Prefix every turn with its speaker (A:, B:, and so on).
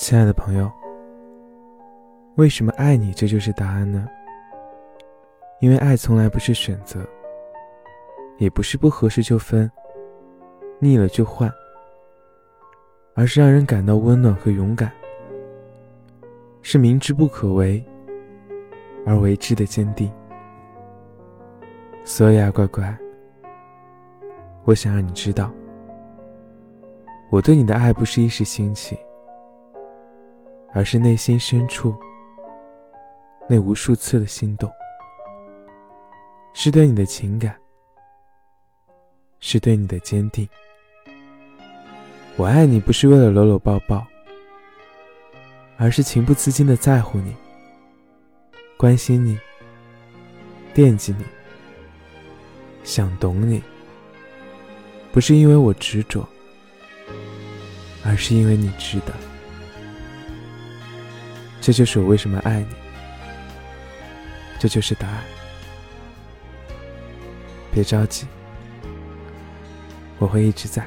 A: 亲爱的朋友，为什么爱你这就是答案呢？因为爱从来不是选择，也不是不合适就分，腻了就换，而是让人感到温暖和勇敢，是明知不可为而为之的坚定。所以啊，乖乖，我想让你知道，我对你的爱不是一时兴起。而是内心深处那无数次的心动，是对你的情感，是对你的坚定。我爱你不是为了搂搂抱抱，而是情不自禁的在乎你，关心你，惦记你，想懂你。不是因为我执着，而是因为你值得。这就是我为什么爱你，这就是答案。别着急，我会一直在。